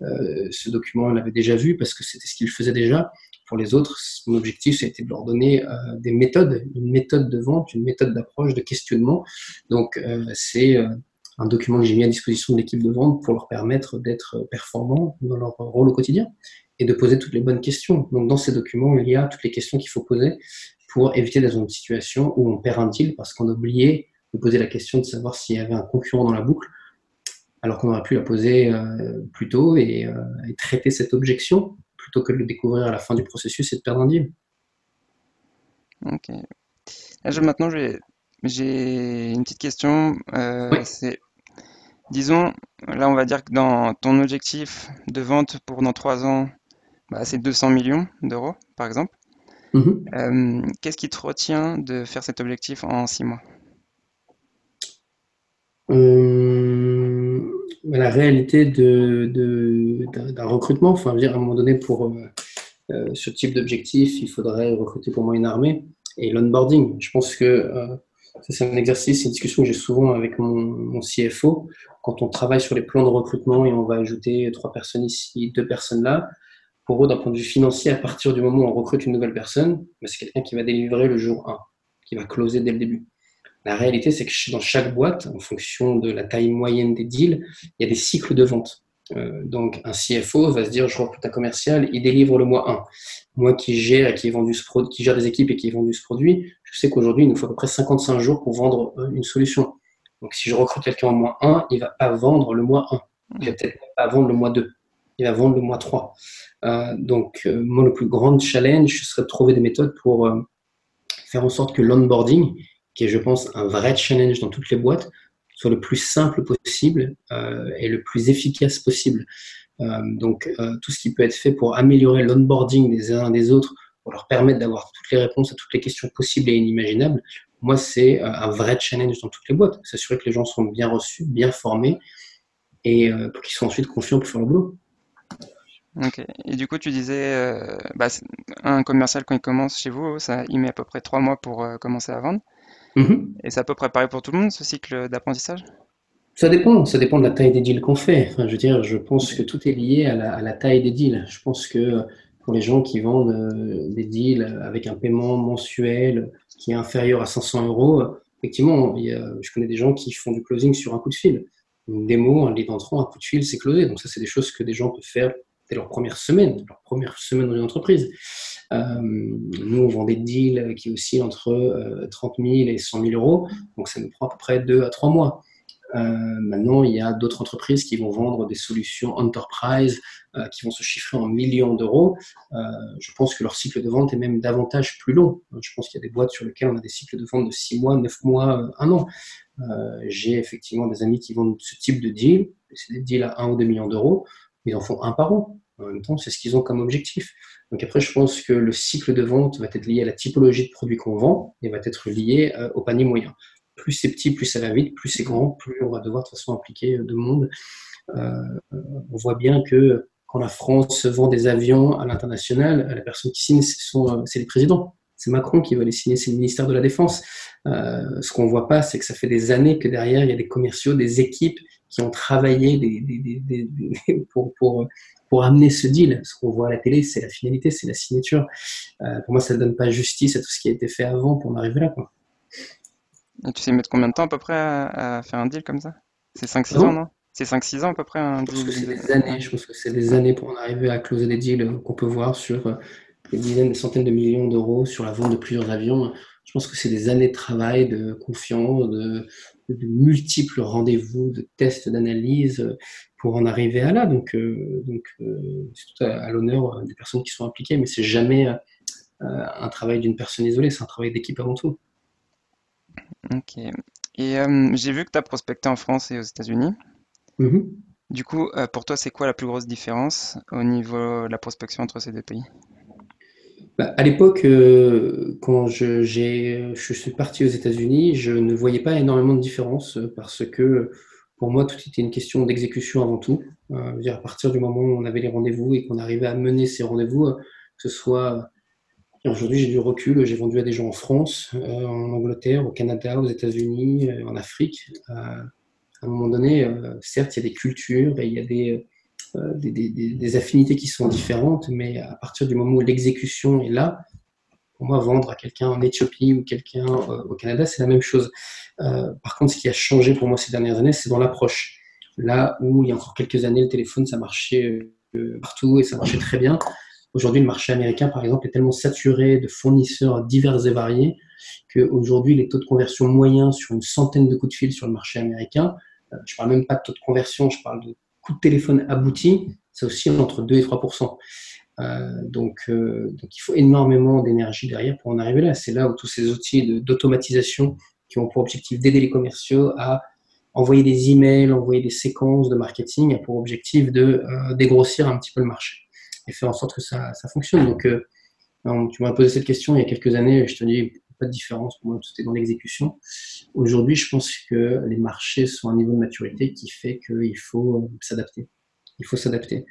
euh, ce document, ils l'avaient déjà vu parce que c'était ce qu'ils faisaient déjà. Pour les autres, mon objectif, c'était de leur donner des méthodes, une méthode de vente, une méthode d'approche, de questionnement. Donc c'est un document que j'ai mis à disposition de l'équipe de vente pour leur permettre d'être performants dans leur rôle au quotidien et de poser toutes les bonnes questions. Donc dans ces documents, il y a toutes les questions qu'il faut poser pour éviter d'être dans une situation où on perd un deal parce qu'on a oublié de poser la question de savoir s'il y avait un concurrent dans la boucle, alors qu'on aurait pu la poser euh, plus tôt et, euh, et, traiter cette objection plutôt que de le découvrir à la fin du processus et de perdre un deal. Ok. Là, je, maintenant, j'ai une petite question. Euh, oui. C'est Disons, là, on va dire que dans ton objectif de vente pour dans trois ans, bah, c'est 200 millions d'euros, par exemple. -hmm. euh, Qu'est-ce qui te retient de faire cet objectif en six mois? Euh, La réalité d'un de, de, recrutement, enfin, dire, à un moment donné, pour euh, ce type d'objectif, il faudrait recruter pour moi une armée. Et l'onboarding, je pense que c'est un exercice, c'est une discussion que j'ai souvent avec mon, CFO. Quand on travaille sur les plans de recrutement et on va ajouter trois personnes ici, deux personnes là, pour eux, d'un point de vue financier, à partir du moment où on recrute une nouvelle personne, ben, c'est quelqu'un qui va délivrer le jour 1, qui va closer dès le début. La réalité, c'est que dans chaque boîte, en fonction de la taille moyenne des deals, il y a des cycles de vente. Euh, donc, un CFO va se dire, je recrute un commercial, il délivre le mois 1. Moi qui gère et qui, ai vendu ce produit, qui gère des équipes et qui ai vendu ce produit, je sais qu'aujourd'hui, il nous faut à peu près 55 jours pour vendre une solution. Donc, si je recrute quelqu'un au mois 1, il va pas vendre le mois 1. Il va peut-être pas vendre le mois 2. Il va vendre le mois 3. Euh, donc, euh, moi, le plus grand challenge, ce serait de trouver des méthodes pour euh, faire en sorte que l'onboarding, qui est, je pense, un vrai challenge dans toutes les boîtes, soit le plus simple possible euh, et le plus efficace possible. Euh, donc, euh, tout ce qui peut être fait pour améliorer l'onboarding des uns des autres, pour leur permettre d'avoir toutes les réponses à toutes les questions possibles et inimaginables, moi, c'est un vrai challenge dans toutes les boîtes. S'assurer que les gens sont bien reçus, bien formés et qu'ils soient ensuite confiants pour faire le boulot. Ok. Et du coup, tu disais, bah, un commercial, quand il commence chez vous, ça, il met à peu près trois mois pour commencer à vendre. Mhm. Et ça peut préparer pour tout le monde, ce cycle d'apprentissage? Ça dépend, ça dépend de la taille des deals qu'on fait. Enfin, je veux dire, je pense que tout est lié à la, à la taille des deals. Je pense que pour les gens qui vendent euh, des deals avec un paiement mensuel qui est inférieur à 500 euros, effectivement, il y a- je connais des gens qui font du closing sur un coup de fil. Une démo, un lead entrant, un coup de fil, c'est closé. Donc ça, c'est des choses que des gens peuvent faire dès leur première semaine, leur première semaine dans une entreprise. Euh, nous, on vend des deals qui oscillent entre euh, 30 000 et 100 000 euros. Donc ça nous prend à peu près deux à trois mois. Euh, maintenant, il y a d'autres entreprises qui vont vendre des solutions enterprise euh, qui vont se chiffrer en millions d'euros. Euh, je pense que leur cycle de vente est même davantage plus long. Je pense qu'il y a des boîtes sur lesquelles on a des cycles de vente de 6 mois, 9 mois, euh, un an. Euh, J'ai effectivement des amis qui vendent ce type de deal. C'est des deals à 1 ou 2 millions d'euros. Ils en font un par an. En même temps, c'est ce qu'ils ont comme objectif. Donc après, je pense que le cycle de vente va être lié à la typologie de produits qu'on vend et va être lié euh, au panier moyen plus c'est petit, plus ça va vite, plus c'est grand, plus on va devoir de toute façon impliquer de monde. Euh, on voit bien que quand la France vend des avions à l'international, la personne qui signe, c'est les présidents. C'est Macron qui va les signer, c'est le ministère de la Défense. Euh, ce qu'on voit pas, c'est que ça fait des années que derrière, il y a des commerciaux, des équipes qui ont travaillé pour, pour amener ce deal. Ce qu'on voit à la télé, c'est la finalité, c'est la signature. Euh, pour moi, ça ne donne pas justice à tout ce qui a été fait avant pour en arriver là. Quoi. Et tu sais mettre combien de temps à peu près à, à faire un deal comme ça? C'est 5-6 ans, non? C'est 5-6 ans à peu près un Je pense que c'est des années. Je pense que c'est des années pour en arriver à closer des deals qu'on peut voir sur euh, des dizaines, des centaines de millions d'euros sur la vente de plusieurs avions. Je pense que c'est des années de travail, de confiance, de, de multiples rendez-vous, de tests, d'analyse pour en arriver à là. Donc, euh, donc euh, c'est tout à, à l'honneur des personnes qui sont impliquées, mais c'est jamais euh, un travail d'une personne isolée, c'est un travail d'équipe avant tout. Ok. Et euh, j'ai vu que tu as prospecté en France et aux États-Unis. Mhm. Du coup, euh, pour toi, c'est quoi la plus grosse différence au niveau de la prospection entre ces deux pays? Bah, à l'époque, euh, quand je, suis parti aux États-Unis, je ne voyais pas énormément de différence euh, parce que pour moi, tout était une question d'exécution avant tout. Euh, à partir du moment où on avait les rendez-vous et qu'on arrivait à mener ces rendez-vous, euh, que ce soit et Aujourd'hui, j'ai du recul. J'ai vendu à des gens en France, en Angleterre, au Canada, aux États-Unis, en Afrique. À un moment donné, certes, il y a des cultures et il y a des, des, des, affinités qui sont différentes, mais à partir du moment où l'exécution est là, pour moi, vendre à quelqu'un en Éthiopie ou quelqu'un euh, au Canada, c'est la même chose. Euh, par contre, ce qui a changé pour moi ces dernières années, c'est dans l'approche. Là où il y a encore quelques années, le téléphone, ça marchait euh, partout et ça marchait très bien. Aujourd'hui, le marché américain, par exemple, est tellement saturé de fournisseurs divers et variés qu'aujourd'hui, les taux de conversion moyens sur une centaine de coups de fil sur le marché américain, euh, je parle même pas de taux de conversion, je parle de coups de téléphone aboutis, ça oscille entre 2 et 3 euh, donc, euh, donc, il faut énormément d'énergie derrière pour en arriver là. C'est là où tous ces outils d'automatisation qui ont pour objectif d'aider les commerciaux à envoyer des emails, envoyer des séquences de marketing, a pour objectif de euh, dégrossir un petit peu le marché et faire en sorte que ça, ça fonctionne. Donc, euh, tu m'as posé cette question il y a quelques années, je te dis pas de différence, pour moi tout est dans l'exécution. Aujourd'hui, je pense que les marchés sont à un niveau de maturité qui fait qu'il faut s'adapter. Il faut s'adapter.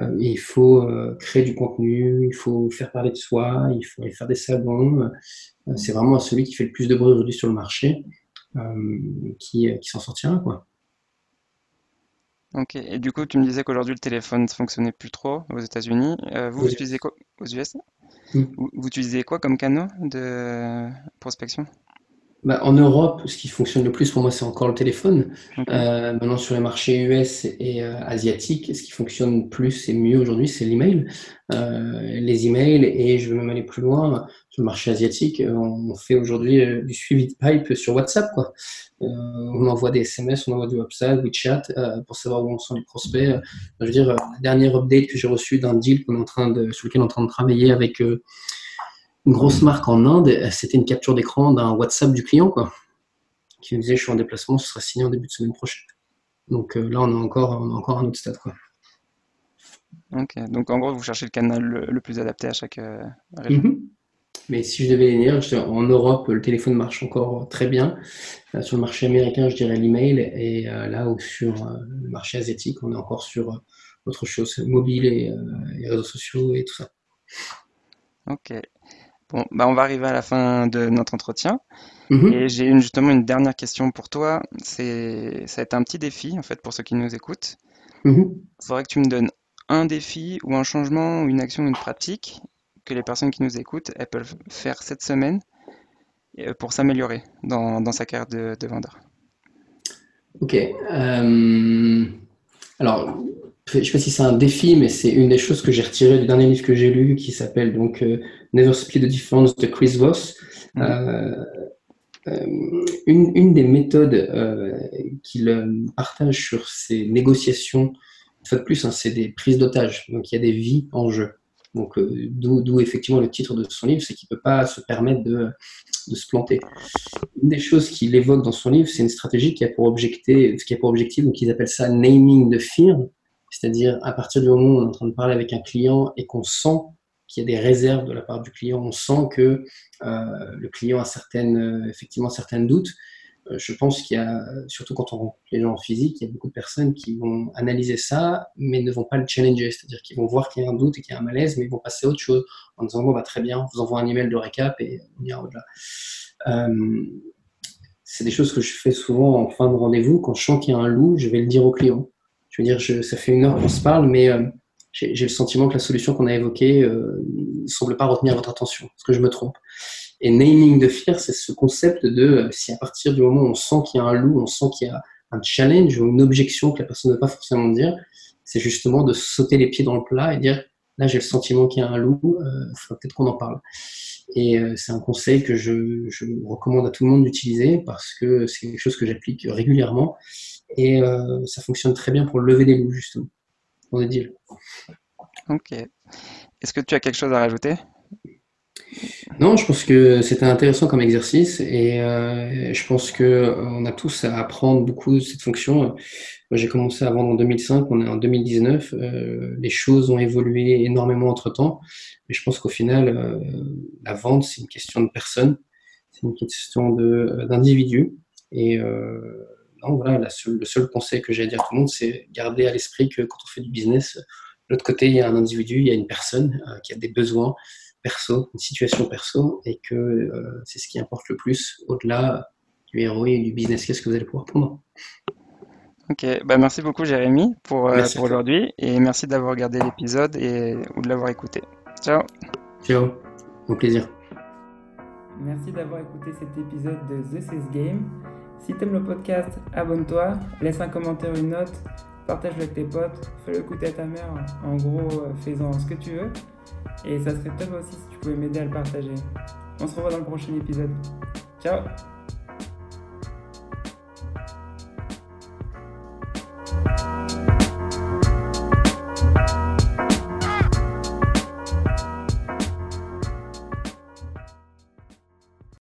Euh, il faut euh, créer du contenu, il faut faire parler de soi, il faut aller faire des salons. Euh, c'est vraiment celui qui fait le plus de bruit aujourd'hui sur le marché euh, qui, qui s'en sortira. Quoi. Ok, et du coup, tu me disais qu'aujourd'hui le téléphone ne fonctionnait plus trop aux États-Unis. Euh, vous, vous utilisez quoi? Aux US? Vous, vous utilisez quoi comme canaux de prospection? Bah, en Europe, ce qui fonctionne le plus pour moi, c'est encore le téléphone. Euh, maintenant, sur les marchés US et euh, asiatiques, ce qui fonctionne plus et mieux aujourd'hui, c'est l'email. Euh, les emails, et je vais même aller plus loin, sur le marché asiatique, euh, on fait aujourd'hui du suivi de pipe sur WhatsApp, quoi. Euh, on envoie des SMS, on envoie du WhatsApp, WeChat, euh, pour savoir où on sont les prospects. Je veux dire, la dernière update que j'ai reçue d'un deal qu'on est en train de, sur lequel on est en train de travailler avec une grosse marque en Inde, euh, c'était une capture d'écran d'un WhatsApp du client, quoi, qui nous disait je suis en déplacement, ce sera signé en début de semaine prochaine. Donc euh, là, on a encore, on a encore un autre stade, quoi. ok. Donc en gros, vous cherchez le canal le, le plus adapté à chaque euh, région. Mhm. Mais si je devais les dire, je en Europe, le téléphone marche encore très bien. Euh, sur le marché américain, je dirais l'email. Et euh, là où sur euh, le marché asiatique, on est encore sur euh, autre chose, mobile et, euh, et réseaux sociaux et tout ça. Ok. Bon, bah on va arriver à la fin de notre entretien. Mhm, Et j'ai une- justement une dernière question pour toi. C'est, ça va être un petit défi, en fait, pour ceux qui nous écoutent. mhm. Il faudrait que tu me donnes un défi ou un changement ou une action ou une pratique que les personnes qui nous écoutent, elles peuvent faire cette semaine euh, pour s'améliorer dans, dans sa carrière de, de vendeur. Ok. euh, alors, je ne sais pas si c'est un défi, mais c'est une des choses que j'ai retirées du dernier livre que j'ai lu, qui s'appelle donc euh, Never Split the Difference de Chris Voss. Mhm. Euh, euh, une, une des méthodes qu'il partage sur ses négociations, une fois de plus, hein, c'est des prises d'otages. Donc, il y a des vies en jeu. Donc, d'où d'où effectivement le titre de son livre, c'est qu'il ne peut pas se permettre de, de se planter. Une des choses qu'il évoque dans son livre, c'est une stratégie qui a pour, objecté, qui a pour objectif, donc ils appellent ça naming the fear, c'est-à-dire à partir du moment où on est en train de parler avec un client et qu'on sent qu'il y a des réserves de la part du client, on sent que euh, le client a certaines, euh, effectivement certains doutes. Euh, je pense qu'il y a, surtout quand on rencontre les gens en physique, il y a beaucoup de personnes qui vont analyser ça, mais ne vont pas le challenger, c'est-à-dire qu'ils vont voir qu'il y a un doute et qu'il y a un malaise, mais ils vont passer à autre chose en disant bon bah très bien, on vous envoie un email de récap et on ira au-delà. C'est des choses que je fais souvent en fin de rendez-vous. Quand je sens qu'il y a un loup, je vais le dire au client. Je veux dire, je, ça fait une heure qu'on se parle, mais euh, j'ai le sentiment que la solution qu'on a évoquée euh, ne semble pas retenir votre attention. Est-ce que je me trompe Et naming the fear, c'est ce concept de euh, si à partir du moment où on sent qu'il y a un loup, on sent qu'il y a un challenge ou une objection que la personne ne veut pas forcément dire, c'est justement de sauter les pieds dans le plat et dire là j'ai le sentiment qu'il y a un loup, il faudrait peut-être qu'on en parle. Et euh, c'est un conseil que je, je, recommande à tout le monde d'utiliser parce que c'est quelque chose que j'applique régulièrement et euh, ça fonctionne très bien pour lever des loups justement dans des deals. Ok. Est-ce que tu as quelque chose à rajouter? Non, je pense que c'était intéressant comme exercice et euh, je pense que euh, on a tous à apprendre beaucoup de cette fonction. J'ai commencé à vendre en 2005, on est en 2019. Euh, les choses ont évolué énormément entre temps, mais je pense qu'au final, euh, la vente, c'est une question de personne, c'est une question d'individu. Et non, voilà, la seule, le seul conseil que j'ai à dire à tout le monde, c'est garder à l'esprit que quand on fait du business, de l'autre côté, il y a un individu, il y a une personne euh, qui a des besoins perso, une situation perso, et que euh, c'est ce qui importe le plus au-delà du ROI et du business case que vous allez pouvoir prendre? Ok, bah merci beaucoup Jérémy pour, euh, pour aujourd'hui et merci d'avoir regardé l'épisode et ou de l'avoir écouté. Ciao. Ciao, au plaisir. Merci d'avoir écouté cet épisode de The Sales Game. Si t'aimes le podcast, abonne-toi, laisse un commentaire, une note, partage-le avec tes potes, fais-le écouter à ta mère. En gros, euh, fais-en ce que tu veux. Et ça serait top aussi si tu pouvais m'aider à le partager. On se revoit dans le prochain épisode. Ciao